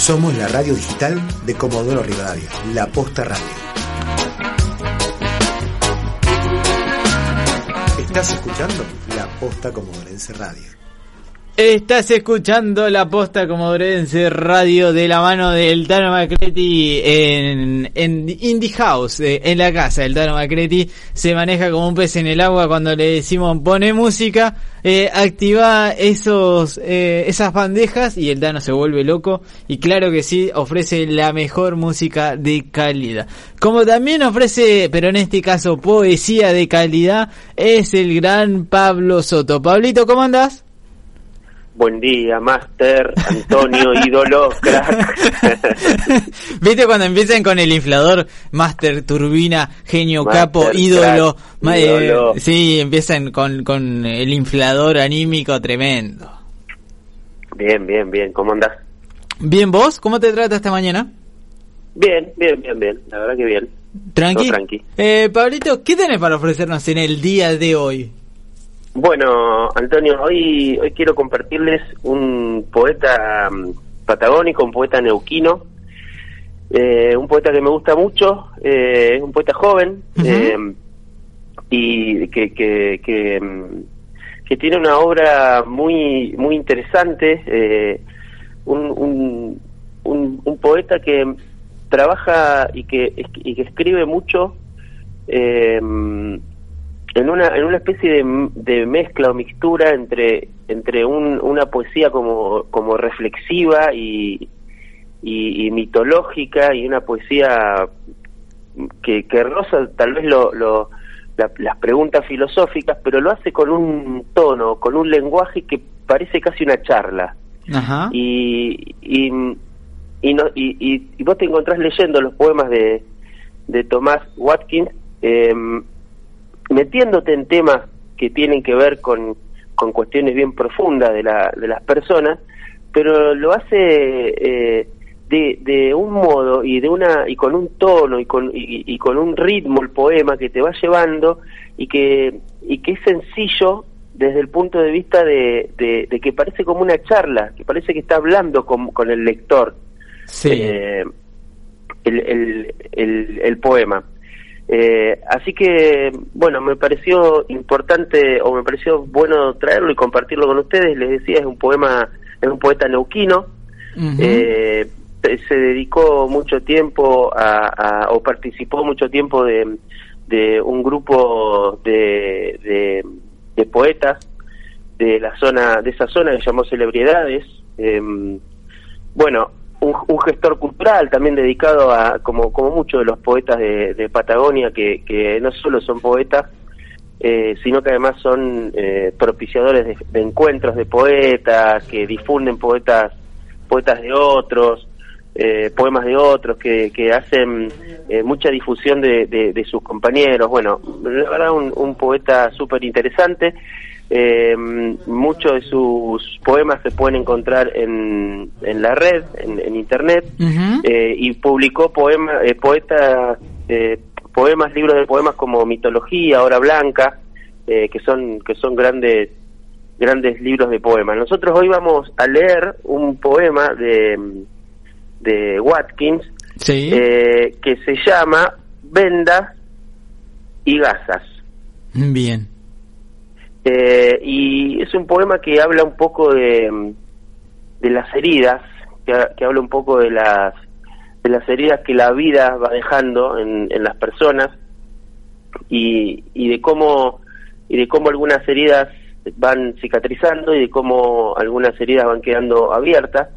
Somos la radio digital de Comodoro Rivadavia, La Posta Radio. Estás escuchando La Posta Comodorense Radio. Estás escuchando la posta comodorense radio de la mano del Tano Macretti en, en Indie House, eh, en la casa. El Tano Macretti se maneja como un pez en el agua cuando le decimos pone música, eh, activa esos, eh, esas bandejas y el Tano se vuelve loco. Y claro que sí, ofrece la mejor música de calidad. Como también ofrece, pero en este caso poesía de calidad, es el gran Pablo Soto. Pablito, ¿cómo andás? Buen día, Master, Antonio, ídolo, crack. ¿Viste cuando empiezan con el inflador? Master, turbina, genio, capo, ídolo. Eh, sí, empiezan con, con el inflador anímico tremendo. Bien, bien, bien. ¿Cómo andás? Bien, ¿vos? ¿Cómo te trata esta mañana? Bien, bien, bien, bien. La verdad que bien. ¿Tranqui? tranqui. Eh, Pablito, ¿qué tenés para ofrecernos en el día de hoy? Bueno, Antonio, hoy, hoy quiero compartirles un poeta mm, patagónico, un poeta neuquino, eh, un poeta que me gusta mucho, eh, es un poeta joven eh, y que, que, que, mm, que, tiene una obra muy, muy interesante, un, un, un, poeta que trabaja y que, y que escribe mucho. En una, en una especie de, de mezcla o mixtura entre, entre un, una poesía como, como reflexiva y, y, mitológica y una poesía que, que roza tal vez lo, lo las preguntas filosóficas, pero lo hace con un tono, con un lenguaje que parece casi una charla. Y, y, y, no, y, y, vos te encontrás leyendo los poemas de, de Tomás Watkins, eh, metiéndote en temas que tienen que ver con, con cuestiones bien profundas de, la, de las personas, pero lo hace eh, de, de un modo y de una y con un tono y con y, con un ritmo el poema que te va llevando y que y que es sencillo desde el punto de vista de, de, que parece como una charla, que parece que está hablando con, con el lector sí. Eh, el, el, el, el poema. Eh, así que, bueno, me pareció importante o me pareció bueno traerlo y compartirlo con ustedes. Les decía, es un poema, es un poeta neuquino. eh, se dedicó mucho tiempo a, o participó mucho tiempo de, de un grupo de, de, poetas de la zona, de esa zona que llamó Celebridades. Eh, bueno, un, gestor cultural también dedicado a, como, como muchos de los poetas de, Patagonia, que, que, no solo son poetas, eh, sino que además son eh, propiciadores de, encuentros de poetas, que difunden poetas, poetas de otros, eh, poemas de otros, que, que hacen mucha difusión de, de, sus compañeros. Bueno, la verdad un, un poeta súper interesante. Eh, muchos de sus poemas se pueden encontrar en, en la red, en, internet, eh, y publicó poema, eh, poetas, eh, poemas, libros de poemas como Mitología, Hora Blanca, que son que son grandes grandes libros de poemas. Nosotros hoy vamos a leer un poema de, de Watkins que se llama Vendas y Gasas. Bien. Eh, y es un poema que habla un poco de, de las heridas, que, habla un poco de las, de las heridas que la vida va dejando en, en las personas y, y de cómo y de cómo algunas heridas van cicatrizando y de cómo algunas heridas van quedando abiertas.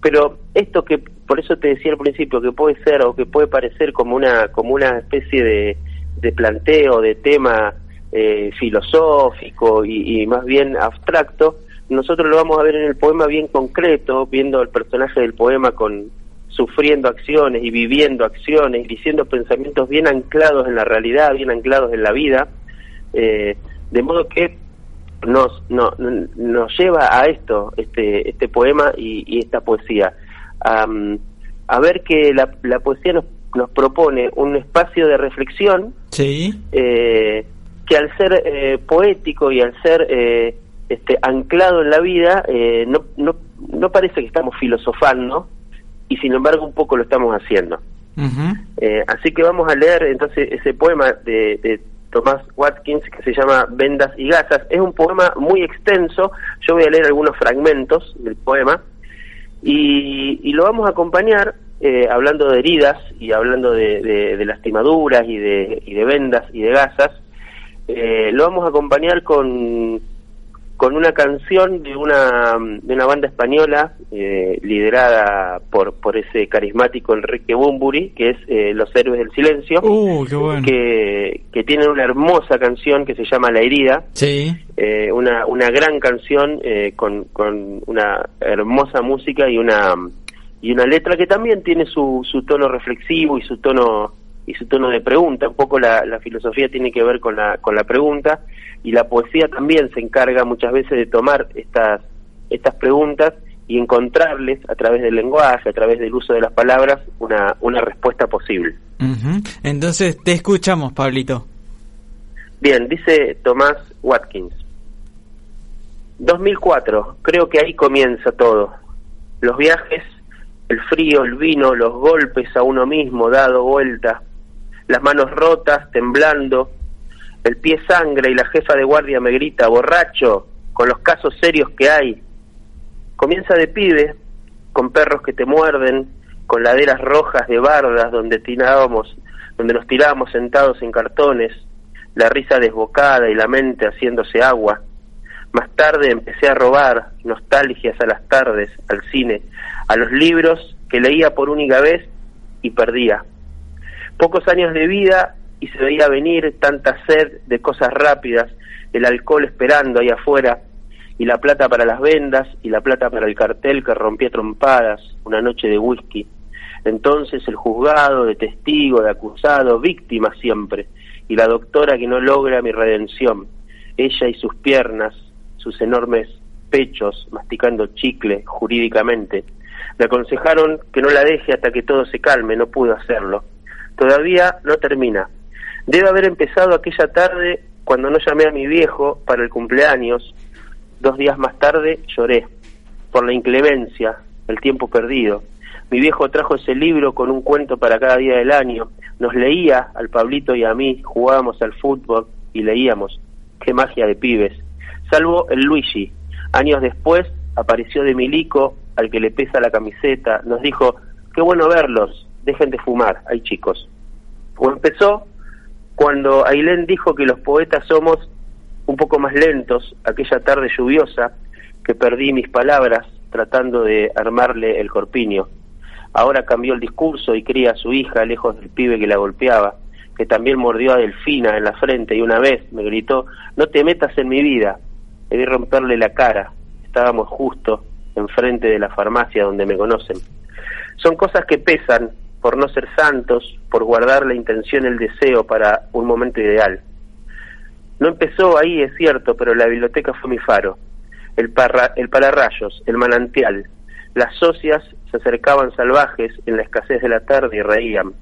Pero esto que por eso te decía al principio que puede ser o que puede parecer como una como una especie de, de planteo de tema eh, filosófico y, más bien abstracto, nosotros lo vamos a ver en el poema bien concreto, viendo al personaje del poema con sufriendo acciones y viviendo acciones y diciendo pensamientos bien anclados en la realidad, bien anclados en la vida, eh, de modo que nos, nos lleva a esto, este, este poema y, esta poesía, a ver que la, la poesía nos, nos propone un espacio de reflexión, sí. eh, que al ser eh, poético y al ser eh, este, anclado en la vida, eh, no, no, no parece que estamos filosofando, y sin embargo un poco lo estamos haciendo. Eh, así que vamos a leer entonces ese poema de, de Tomás Watkins que se llama Vendas y Gasas. Es un poema muy extenso, yo voy a leer algunos fragmentos del poema y, lo vamos a acompañar eh, hablando de heridas y hablando de, lastimaduras y de, y de vendas y de gasas. Eh, lo vamos a acompañar con con una canción de una, de una banda española eh, liderada por, por ese carismático Enrique Bumburi, que es eh, Los Héroes del Silencio, uh, que, que tiene una hermosa canción que se llama La Herida, sí. eh, una, una gran canción eh, con, con una hermosa música y una, y una letra que también tiene su, su tono reflexivo y su tono y su tono de pregunta, un poco la, la filosofía tiene que ver con la, con la pregunta, y la poesía también se encarga muchas veces de tomar estas, estas preguntas y encontrarles a través del lenguaje, a través del uso de las palabras, una, una respuesta posible. Entonces, te escuchamos, Pablito. Bien, dice Tomás Watkins. 2004, creo que ahí comienza todo. Los viajes, el frío, el vino, los golpes a uno mismo dado vuelta, las manos rotas, temblando, el pie sangre y la jefa de guardia me grita, borracho, con los casos serios que hay. Comienza de pibe, con perros que te muerden, con laderas rojas de bardas donde tirábamos, donde nos tirábamos sentados en cartones, la risa desbocada y la mente haciéndose agua. Más tarde empecé a robar nostalgias a las tardes, al cine, a los libros que leía por única vez y perdía. Pocos años de vida y se veía venir tanta sed de cosas rápidas, el alcohol esperando ahí afuera, y la plata para las vendas, y la plata para el cartel que rompía trompadas, una noche de whisky. Entonces el juzgado, de testigo, de acusado, víctima siempre, y la doctora que no logra mi redención, ella y sus piernas, sus enormes pechos, masticando chicle jurídicamente. Me aconsejaron que no la deje hasta que todo se calme, no pudo hacerlo. Todavía no termina, Debe haber empezado aquella tarde cuando no llamé a mi viejo para el cumpleaños. Dos días más tarde lloré por la inclemencia, el tiempo perdido. Mi viejo trajo ese libro con un cuento para cada día del año. Nos leía al Pablito y a mí, jugábamos al fútbol y leíamos. Qué magia de pibes. Salvo el Luigi. Años después apareció de Milico, al que le pesa la camiseta. Nos dijo, qué bueno verlos, dejen de fumar, hay chicos. O empezó cuando Ailén dijo que los poetas somos un poco más lentos aquella tarde lluviosa que perdí mis palabras tratando de armarle el corpiño. Ahora cambió el discurso y cría a su hija lejos del pibe que la golpeaba, que también mordió a Delfina en la frente y una vez me gritó, no te metas en mi vida. Debí romperle la cara. Estábamos justo enfrente de la farmacia donde me conocen. Son cosas que pesan por no ser santos, por guardar la intención, el deseo para un momento ideal. No empezó ahí, es cierto, pero la biblioteca fue mi faro, el, parra, el pararrayos, el manantial. Las socias se acercaban salvajes en la escasez de la tarde y reían.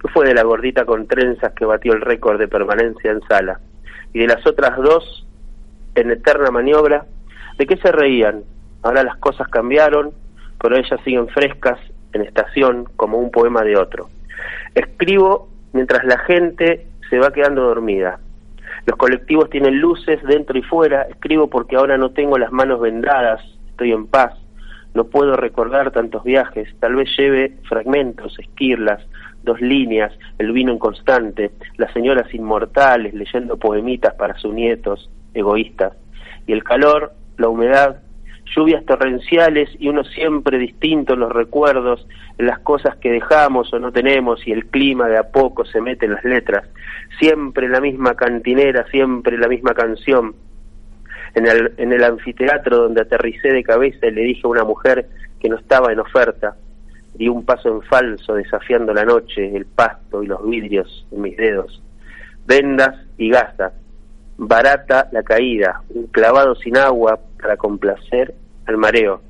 ¿Qué fue de la gordita con trenzas que batió el récord de permanencia en sala? Y de las otras dos, en eterna maniobra, ¿de qué se reían? Ahora las cosas cambiaron, pero ellas siguen frescas en estación como un poema de otro. Escribo mientras la gente se va quedando dormida. Los colectivos tienen luces dentro y fuera. Escribo porque ahora no tengo las manos vendadas, estoy en paz. No puedo recordar tantos viajes. Tal vez lleve fragmentos, esquirlas, dos líneas, el vino inconstante, las señoras inmortales leyendo poemitas para sus nietos, egoístas. Y el calor, la humedad, lluvias torrenciales y uno siempre distinto en los recuerdos, en las cosas que dejamos o no tenemos y el clima de a poco se mete en las letras, siempre la misma cantinera, siempre la misma canción. En el, en el anfiteatro donde aterricé de cabeza y le dije a una mujer que no estaba en oferta, di un paso en falso desafiando la noche, el pasto y los vidrios en mis dedos, vendas y gasas, barata la caída, un clavado sin agua para complacer al mareo.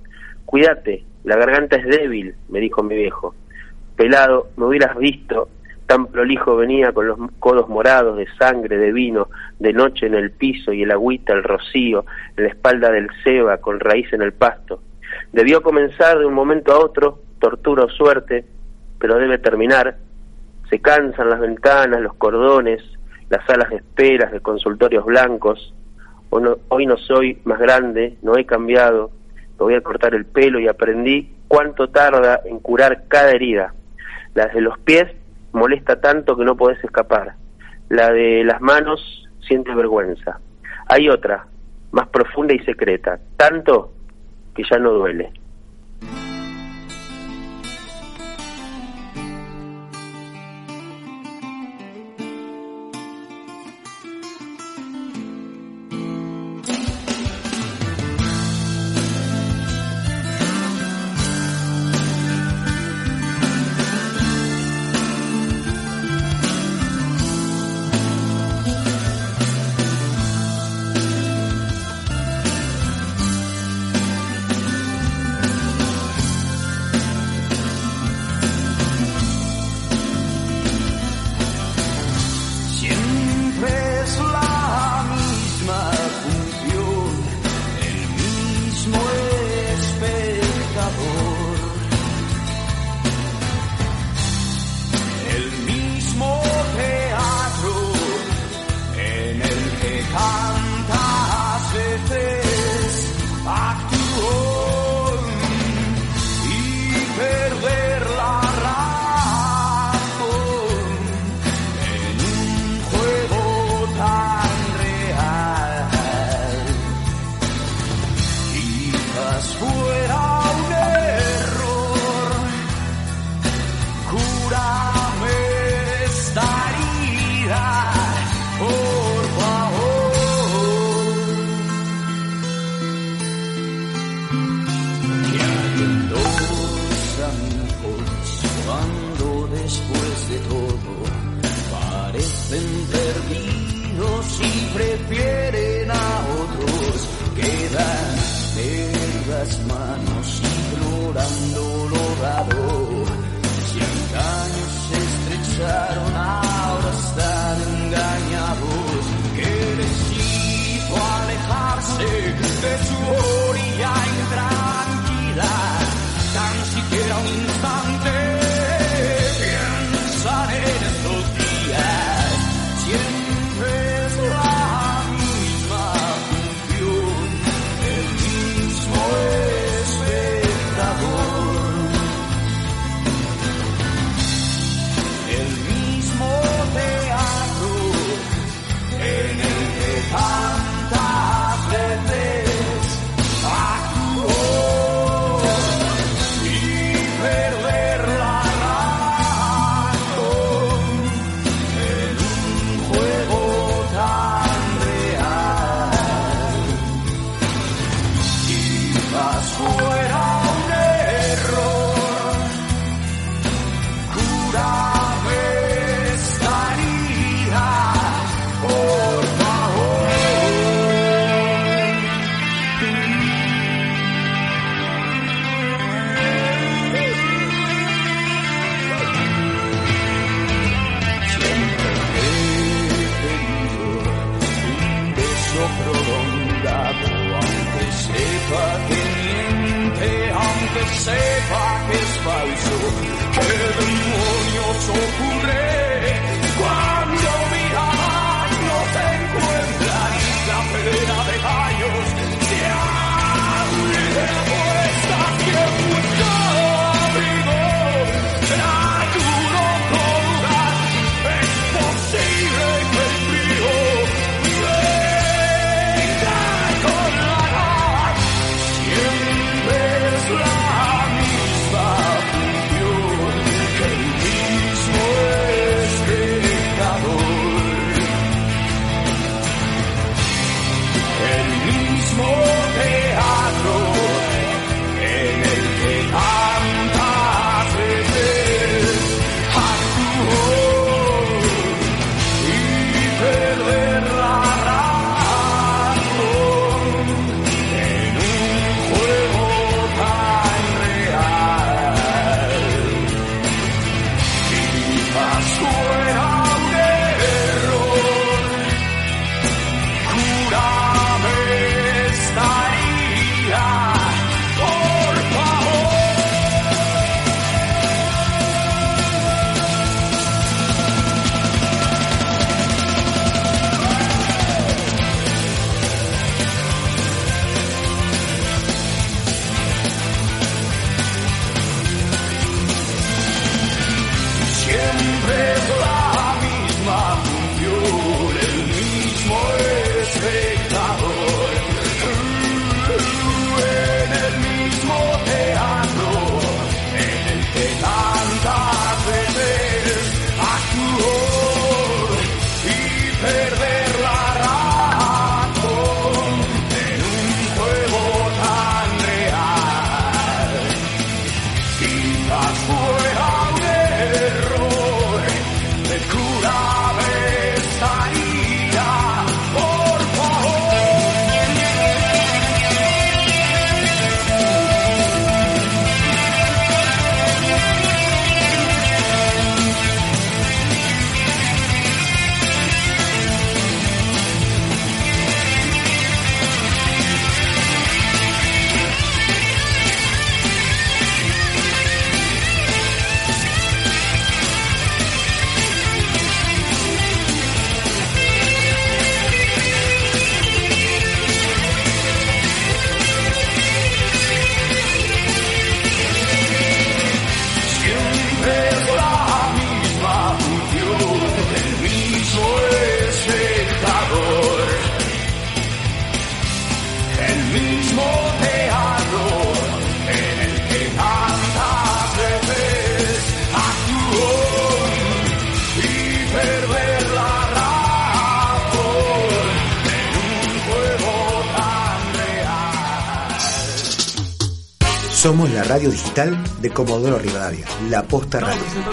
Cuídate, la garganta es débil, me dijo mi viejo. Pelado, me hubieras visto, tan prolijo venía con los codos morados de sangre, de vino, de noche en el piso y el agüita, el rocío, en la espalda del ceba, con raíz en el pasto. Debió comenzar de un momento a otro, tortura o suerte, pero debe terminar. Se cansan las ventanas, los cordones, las salas de esperas de consultorios blancos. Hoy no, soy más grande, no he cambiado, me voy a cortar el pelo y aprendí cuánto tarda en curar cada herida. La de los pies molesta tanto que no podés escapar. La de las manos siente vergüenza. Hay otra, más profunda y secreta, tanto que ya no duele. pasado. Somos la radio digital de Comodoro Rivadavia, La Posta Radio.